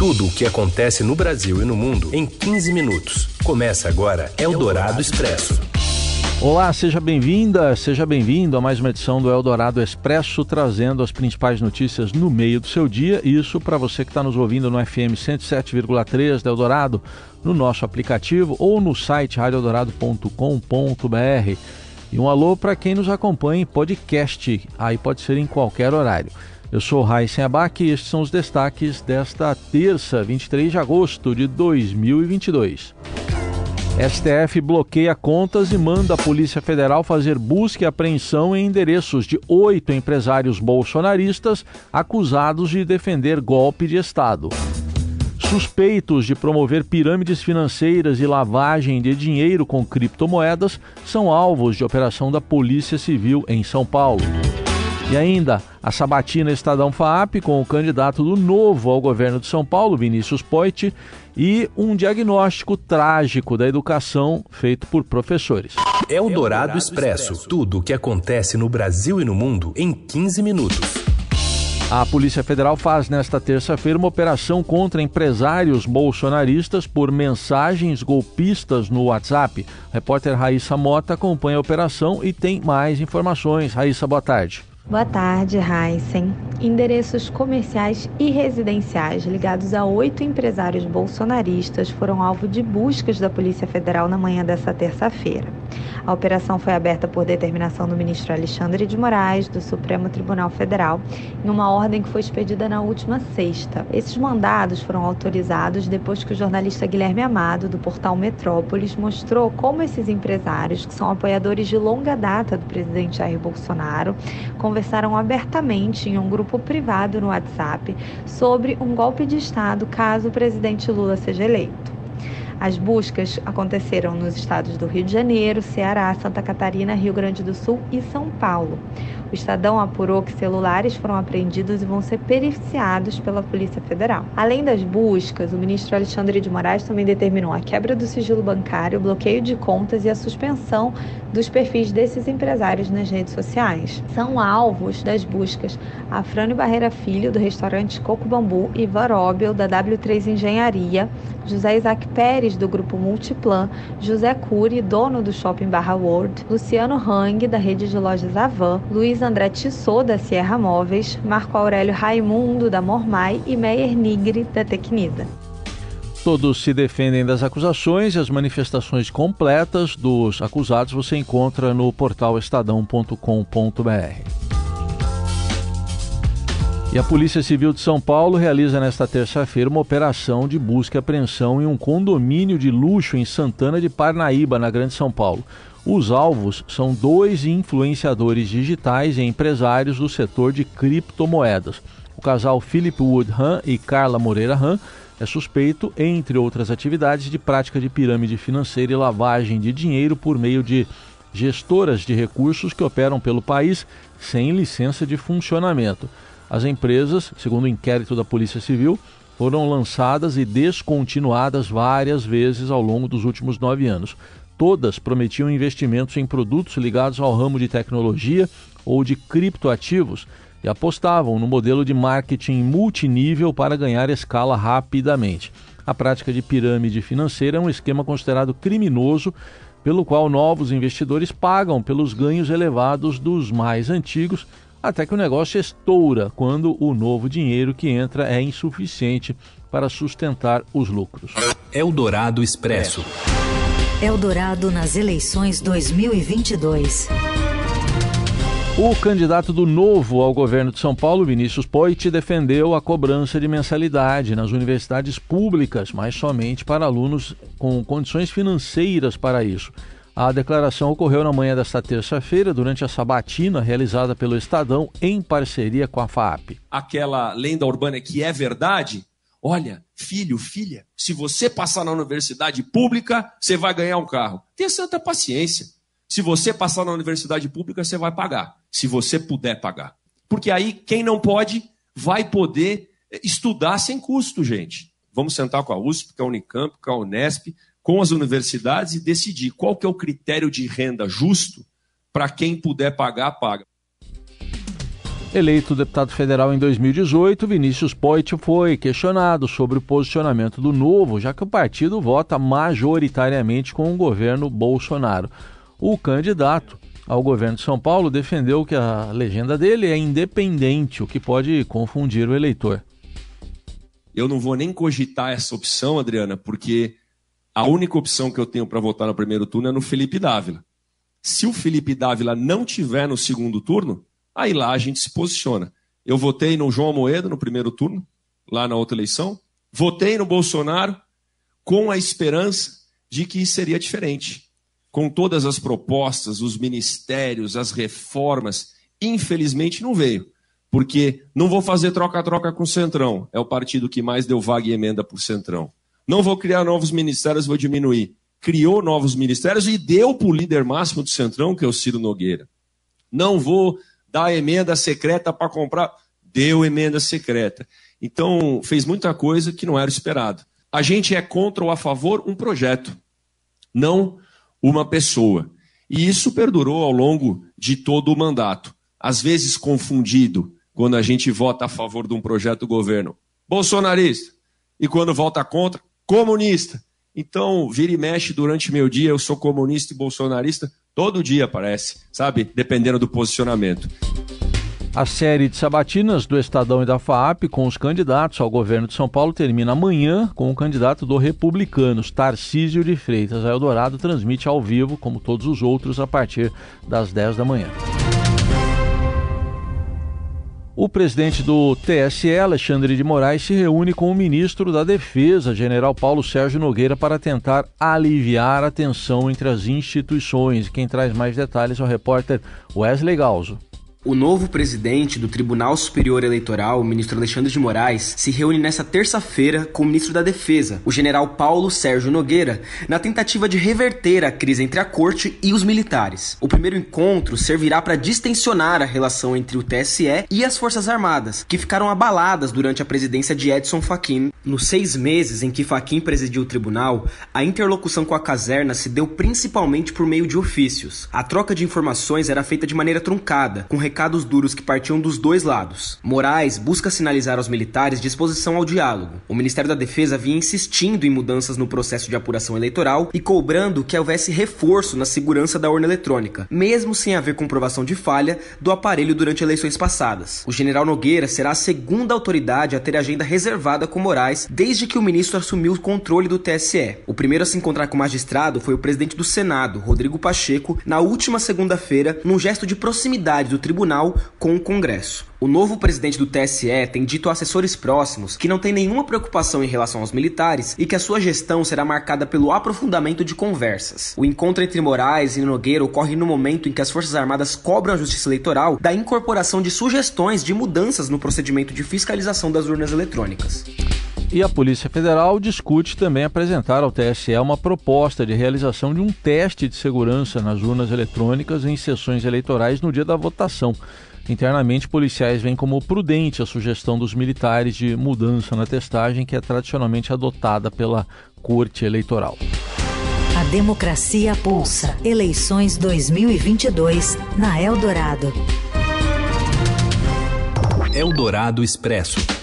Tudo o que acontece no Brasil e no mundo em 15 minutos. Começa agora Eldorado Expresso. Olá, seja bem-vinda, seja bem-vindo a mais uma edição do Eldorado Expresso, trazendo as principais notícias no meio do seu dia. Isso para você que está nos ouvindo no FM 107,3 da Eldorado, no nosso aplicativo ou no site radioeldorado.com.br. E um alô para quem nos acompanha em podcast, aí pode ser em qualquer horário. Eu sou Raíssen Abac e estes são os destaques desta terça, 23 de agosto de 2022. STF bloqueia contas e manda a Polícia Federal fazer busca e apreensão em endereços de oito empresários bolsonaristas acusados de defender golpe de Estado. Suspeitos de promover pirâmides financeiras e lavagem de dinheiro com criptomoedas são alvos de operação da Polícia Civil em São Paulo. E ainda a sabatina Estadão FAAP com o candidato do Novo ao governo de São Paulo, Vinícius Poit, e um diagnóstico trágico da educação feito por professores. É o Dourado Expresso. Tudo o que acontece no Brasil e no mundo em 15 minutos. A Polícia Federal faz nesta terça-feira uma operação contra empresários bolsonaristas por mensagens golpistas no WhatsApp. A repórter Raíssa Mota acompanha a operação e tem mais informações. Raíssa, boa tarde. Boa tarde, Heisen. Endereços comerciais e residenciais ligados a oito empresários bolsonaristas foram alvo de buscas da Polícia Federal na manhã desta terça-feira. A operação foi aberta por determinação do ministro Alexandre de Moraes, do Supremo Tribunal Federal, em uma ordem que foi expedida na última sexta. Esses mandados foram autorizados depois que o jornalista Guilherme Amado, do portal Metrópolis, mostrou como esses empresários, que são apoiadores de longa data do presidente Jair Bolsonaro, conversaram abertamente em um grupo privado no WhatsApp sobre um golpe de Estado caso o presidente Lula seja eleito. As buscas aconteceram nos estados do Rio de Janeiro, Ceará, Santa Catarina, Rio Grande do Sul e São Paulo. O Estadão apurou que celulares foram apreendidos e vão ser periciados pela Polícia Federal. Além das buscas, o ministro Alexandre de Moraes também determinou a quebra do sigilo bancário, o bloqueio de contas e a suspensão dos perfis desses empresários nas redes sociais. São alvos das buscas Afrânio Barreira Filho, do restaurante Coco Bambu, e Varóbel, da W3 Engenharia, José Isaac Pérez, do grupo Multiplan, José Cury, dono do shopping Barra World, Luciano Hang, da rede de lojas Avan, Luiz André Tissot, da Sierra Móveis, Marco Aurélio Raimundo, da Mormai e Meyer Nigri, da Tecnida. Todos se defendem das acusações e as manifestações completas dos acusados você encontra no portal estadão.com.br. E a Polícia Civil de São Paulo realiza nesta terça-feira uma operação de busca e apreensão em um condomínio de luxo em Santana de Parnaíba, na Grande São Paulo. Os alvos são dois influenciadores digitais e empresários do setor de criptomoedas. O casal Philip Woodham e Carla Moreira Han é suspeito, entre outras atividades, de prática de pirâmide financeira e lavagem de dinheiro por meio de gestoras de recursos que operam pelo país sem licença de funcionamento. As empresas, segundo o inquérito da Polícia Civil, foram lançadas e descontinuadas várias vezes ao longo dos últimos nove anos. Todas prometiam investimentos em produtos ligados ao ramo de tecnologia ou de criptoativos e apostavam no modelo de marketing multinível para ganhar escala rapidamente. A prática de pirâmide financeira é um esquema considerado criminoso, pelo qual novos investidores pagam pelos ganhos elevados dos mais antigos, até que o negócio estoura quando o novo dinheiro que entra é insuficiente para sustentar os lucros. Eldorado Expresso. Eldorado nas eleições 2022. O candidato do Novo ao governo de São Paulo, Vinícius Poit, defendeu a cobrança de mensalidade nas universidades públicas, mas somente para alunos com condições financeiras para isso. A declaração ocorreu na manhã desta terça-feira, durante a sabatina realizada pelo Estadão em parceria com a FAP. Aquela lenda urbana que é verdade, Olha, filho, filha, se você passar na universidade pública, você vai ganhar um carro. Tenha santa paciência. Se você passar na universidade pública, você vai pagar. Se você puder pagar. Porque aí, quem não pode, vai poder estudar sem custo, gente. Vamos sentar com a USP, com a Unicamp, com a Unesp, com as universidades e decidir qual que é o critério de renda justo para quem puder pagar, paga. Eleito deputado federal em 2018, Vinícius Poit foi questionado sobre o posicionamento do Novo, já que o partido vota majoritariamente com o governo Bolsonaro. O candidato ao governo de São Paulo defendeu que a legenda dele é independente, o que pode confundir o eleitor. Eu não vou nem cogitar essa opção, Adriana, porque a única opção que eu tenho para votar no primeiro turno é no Felipe Dávila. Se o Felipe Dávila não tiver no segundo turno, Aí lá a gente se posiciona. Eu votei no João Moeda no primeiro turno, lá na outra eleição. Votei no Bolsonaro com a esperança de que seria diferente. Com todas as propostas, os ministérios, as reformas, infelizmente não veio. Porque não vou fazer troca-troca com o Centrão. É o partido que mais deu vaga e emenda por Centrão. Não vou criar novos ministérios, vou diminuir. Criou novos ministérios e deu para o líder máximo do Centrão, que é o Ciro Nogueira. Não vou dá emenda secreta para comprar. Deu emenda secreta. Então, fez muita coisa que não era esperado. A gente é contra ou a favor um projeto, não uma pessoa. E isso perdurou ao longo de todo o mandato. Às vezes confundido quando a gente vota a favor de um projeto do governo bolsonarista e quando vota contra, comunista. Então, vira e mexe durante meu dia, eu sou comunista e bolsonarista, Todo dia aparece, sabe? Dependendo do posicionamento. A série de sabatinas do Estadão e da FAAP com os candidatos ao governo de São Paulo termina amanhã com o candidato do Republicanos, Tarcísio de Freitas. A Eldorado transmite ao vivo, como todos os outros, a partir das 10 da manhã. O presidente do TSE, Alexandre de Moraes, se reúne com o ministro da Defesa, general Paulo Sérgio Nogueira, para tentar aliviar a tensão entre as instituições. Quem traz mais detalhes é o repórter Wesley Galzo. O novo presidente do Tribunal Superior Eleitoral, o ministro Alexandre de Moraes, se reúne nesta terça-feira com o ministro da Defesa, o general Paulo Sérgio Nogueira, na tentativa de reverter a crise entre a corte e os militares. O primeiro encontro servirá para distensionar a relação entre o TSE e as Forças Armadas, que ficaram abaladas durante a presidência de Edson Fachin. Nos seis meses em que Fachin presidiu o tribunal, a interlocução com a caserna se deu principalmente por meio de ofícios. A troca de informações era feita de maneira truncada, com recados duros que partiam dos dois lados. Moraes busca sinalizar aos militares disposição ao diálogo. O Ministério da Defesa vinha insistindo em mudanças no processo de apuração eleitoral e cobrando que houvesse reforço na segurança da urna eletrônica, mesmo sem haver comprovação de falha do aparelho durante eleições passadas. O general Nogueira será a segunda autoridade a ter agenda reservada com Moraes desde que o ministro assumiu o controle do TSE. O primeiro a se encontrar com o magistrado foi o presidente do Senado, Rodrigo Pacheco, na última segunda-feira, num gesto de proximidade do tribunal tribunal com o Congresso. O novo presidente do TSE tem dito a assessores próximos que não tem nenhuma preocupação em relação aos militares e que a sua gestão será marcada pelo aprofundamento de conversas. O encontro entre Moraes e Nogueira ocorre no momento em que as Forças Armadas cobram a Justiça Eleitoral da incorporação de sugestões de mudanças no procedimento de fiscalização das urnas eletrônicas. E a Polícia Federal discute também apresentar ao TSE uma proposta de realização de um teste de segurança nas urnas eletrônicas em sessões eleitorais no dia da votação. Internamente, policiais veem como prudente a sugestão dos militares de mudança na testagem que é tradicionalmente adotada pela Corte Eleitoral. A democracia pulsa. Eleições 2022 na Eldorado. Eldorado Expresso.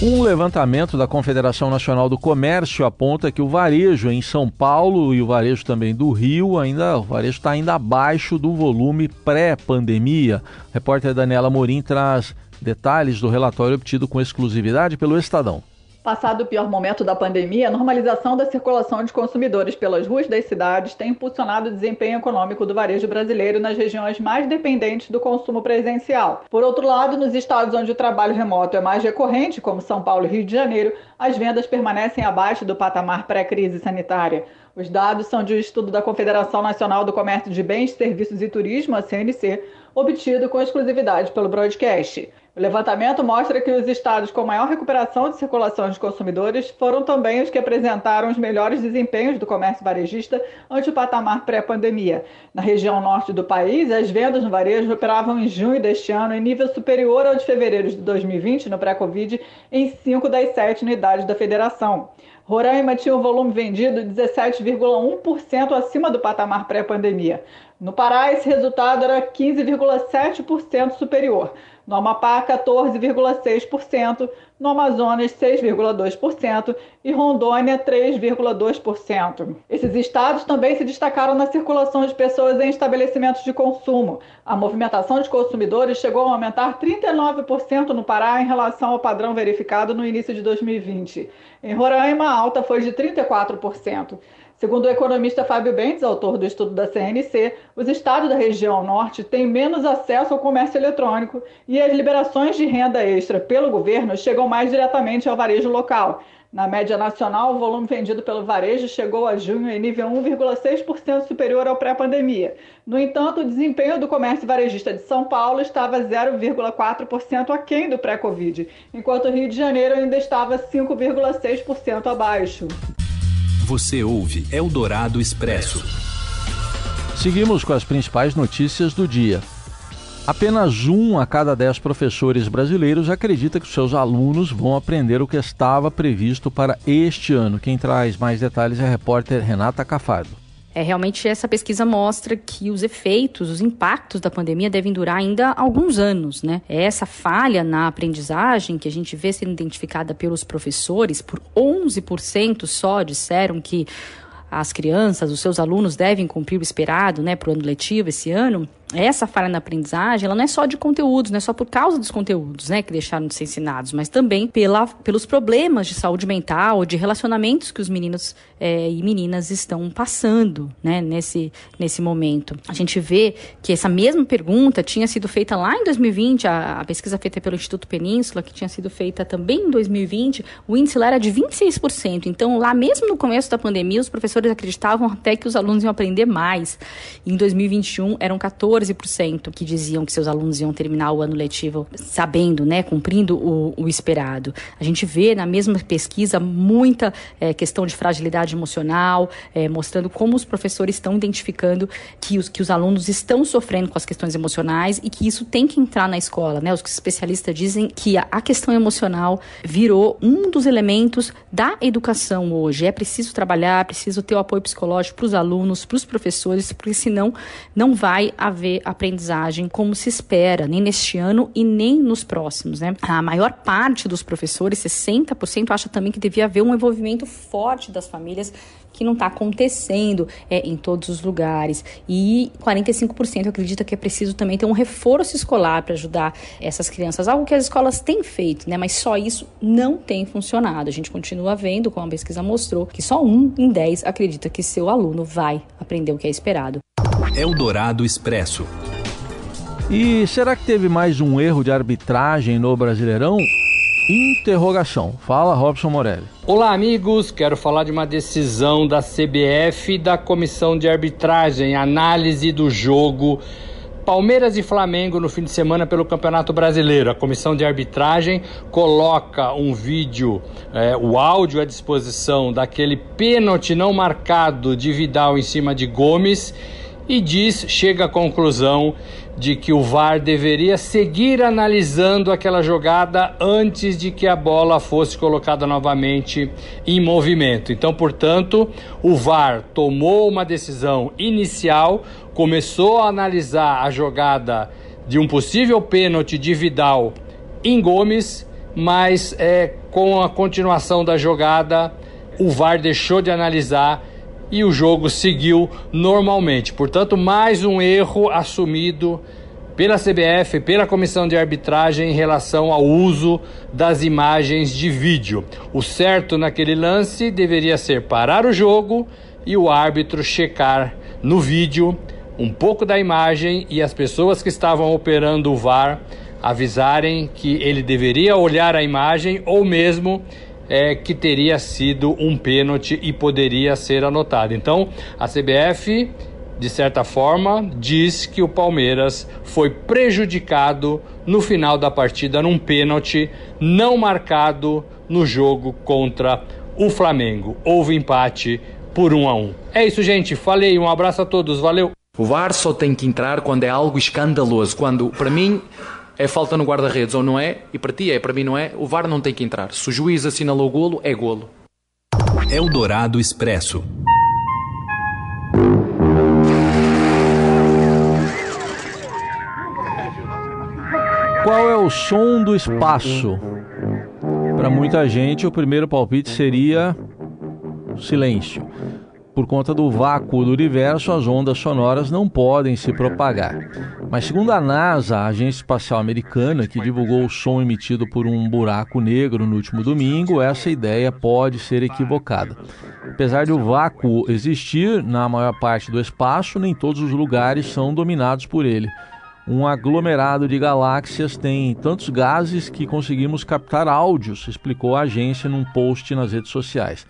Um levantamento da Confederação Nacional do Comércio aponta que o varejo em São Paulo e o varejo também do Rio ainda o varejo está ainda abaixo do volume pré-pandemia. Repórter Daniela Morim traz detalhes do relatório obtido com exclusividade pelo Estadão. Passado o pior momento da pandemia, a normalização da circulação de consumidores pelas ruas das cidades tem impulsionado o desempenho econômico do varejo brasileiro nas regiões mais dependentes do consumo presencial. Por outro lado, nos estados onde o trabalho remoto é mais recorrente, como São Paulo e Rio de Janeiro, as vendas permanecem abaixo do patamar pré-crise sanitária. Os dados são de um estudo da Confederação Nacional do Comércio de Bens, Serviços e Turismo, a CNC, obtido com exclusividade pelo broadcast. O levantamento mostra que os estados com maior recuperação de circulação de consumidores foram também os que apresentaram os melhores desempenhos do comércio varejista ante o patamar pré-pandemia. Na região norte do país, as vendas no varejo operavam em junho deste ano em nível superior ao de fevereiro de 2020, no pré-Covid, em cinco das sete unidades da federação. Roraima tinha o volume vendido 17,1% acima do patamar pré-pandemia. No Pará, esse resultado era 15,7% superior no Amapá 14,6%, no Amazonas 6,2% e Rondônia 3,2%. Esses estados também se destacaram na circulação de pessoas em estabelecimentos de consumo. A movimentação de consumidores chegou a aumentar 39% no Pará em relação ao padrão verificado no início de 2020. Em Roraima, a alta foi de 34%. Segundo o economista Fábio Bentes, autor do estudo da CNC, os estados da região norte têm menos acesso ao comércio eletrônico e as liberações de renda extra pelo governo chegam mais diretamente ao varejo local. Na média nacional, o volume vendido pelo varejo chegou a junho em nível 1,6% superior ao pré-pandemia. No entanto, o desempenho do comércio varejista de São Paulo estava 0,4% aquém do pré-Covid, enquanto o Rio de Janeiro ainda estava 5,6% abaixo. Você ouve Eldorado Expresso. Seguimos com as principais notícias do dia. Apenas um a cada dez professores brasileiros acredita que seus alunos vão aprender o que estava previsto para este ano. Quem traz mais detalhes é a repórter Renata Cafardo. É, realmente essa pesquisa mostra que os efeitos, os impactos da pandemia devem durar ainda alguns anos, né? É essa falha na aprendizagem que a gente vê sendo identificada pelos professores, por 11% só disseram que as crianças, os seus alunos devem cumprir o esperado, né, para o ano letivo esse ano essa falha na aprendizagem, ela não é só de conteúdos, não é só por causa dos conteúdos, né, que deixaram de ser ensinados, mas também pela, pelos problemas de saúde mental, de relacionamentos que os meninos é, e meninas estão passando, né, nesse, nesse momento. A gente vê que essa mesma pergunta tinha sido feita lá em 2020, a, a pesquisa feita pelo Instituto Península, que tinha sido feita também em 2020, o índice lá era de 26%. Então, lá mesmo no começo da pandemia, os professores acreditavam até que os alunos iam aprender mais. Em 2021, eram 14 14% que diziam que seus alunos iam terminar o ano letivo sabendo, né, cumprindo o, o esperado. A gente vê na mesma pesquisa muita é, questão de fragilidade emocional, é, mostrando como os professores estão identificando que os, que os alunos estão sofrendo com as questões emocionais e que isso tem que entrar na escola. Né? Os especialistas dizem que a, a questão emocional virou um dos elementos da educação hoje. É preciso trabalhar, preciso ter o apoio psicológico para os alunos, para os professores, porque senão não vai haver haver aprendizagem como se espera, nem neste ano e nem nos próximos. Né? A maior parte dos professores, 60%, acha também que devia haver um envolvimento forte das famílias que não está acontecendo é, em todos os lugares. E 45% acredita que é preciso também ter um reforço escolar para ajudar essas crianças, algo que as escolas têm feito, né? mas só isso não tem funcionado. A gente continua vendo, como a pesquisa mostrou, que só um em 10 acredita que seu aluno vai aprender o que é esperado. Eldorado Expresso. E será que teve mais um erro de arbitragem no Brasileirão? Interrogação. Fala, Robson Morelli. Olá, amigos. Quero falar de uma decisão da CBF da Comissão de Arbitragem, análise do jogo Palmeiras e Flamengo no fim de semana pelo Campeonato Brasileiro. A comissão de arbitragem coloca um vídeo, é, o áudio à disposição daquele pênalti não marcado de Vidal em cima de Gomes e diz, chega à conclusão de que o VAR deveria seguir analisando aquela jogada antes de que a bola fosse colocada novamente em movimento. Então, portanto, o VAR tomou uma decisão inicial, começou a analisar a jogada de um possível pênalti de Vidal em Gomes, mas é, com a continuação da jogada, o VAR deixou de analisar e o jogo seguiu normalmente. Portanto, mais um erro assumido pela CBF, pela comissão de arbitragem em relação ao uso das imagens de vídeo. O certo naquele lance deveria ser parar o jogo e o árbitro checar no vídeo um pouco da imagem e as pessoas que estavam operando o VAR avisarem que ele deveria olhar a imagem ou mesmo é, que teria sido um pênalti e poderia ser anotado. Então, a CBF de certa forma, diz que o Palmeiras foi prejudicado no final da partida num pênalti não marcado no jogo contra o Flamengo. Houve empate por um a um. É isso, gente. Falei. Um abraço a todos. Valeu. O VAR só tem que entrar quando é algo escandaloso. Quando, para mim, é falta no guarda-redes ou não é, e para ti é, para mim não é, o VAR não tem que entrar. Se o juiz assinalou o golo, é golo. Eldorado Expresso. Qual é o som do espaço? Para muita gente, o primeiro palpite seria silêncio. Por conta do vácuo do universo, as ondas sonoras não podem se propagar. Mas, segundo a NASA, a Agência Espacial Americana, que divulgou o som emitido por um buraco negro no último domingo, essa ideia pode ser equivocada. Apesar de o vácuo existir na maior parte do espaço, nem todos os lugares são dominados por ele. Um aglomerado de galáxias tem tantos gases que conseguimos captar áudios, explicou a agência num post nas redes sociais.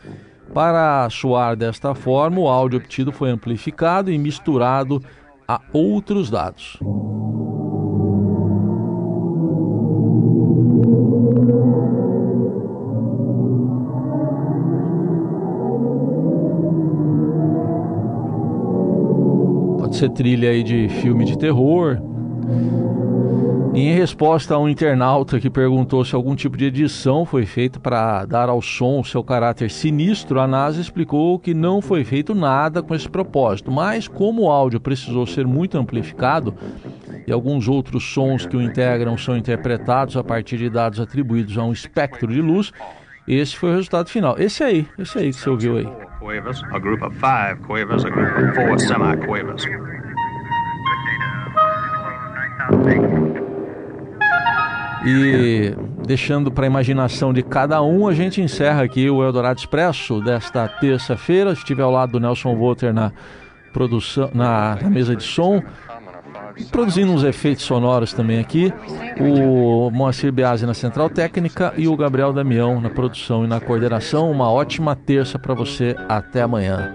Para soar desta forma, o áudio obtido foi amplificado e misturado a outros dados. Pode ser trilha aí de filme de terror, em resposta a um internauta que perguntou se algum tipo de edição foi feita para dar ao som seu caráter sinistro, a NASA explicou que não foi feito nada com esse propósito, mas como o áudio precisou ser muito amplificado e alguns outros sons que o integram são interpretados a partir de dados atribuídos a um espectro de luz, esse foi o resultado final. Esse aí, esse aí que você ouviu aí. E deixando para a imaginação de cada um, a gente encerra aqui o Eldorado Expresso desta terça-feira. Estive ao lado do Nelson Walter na produção, na, na mesa de som, produzindo uns efeitos sonoros também aqui. O Moacir Biasi na central técnica e o Gabriel Damião na produção e na coordenação. Uma ótima terça para você. Até amanhã.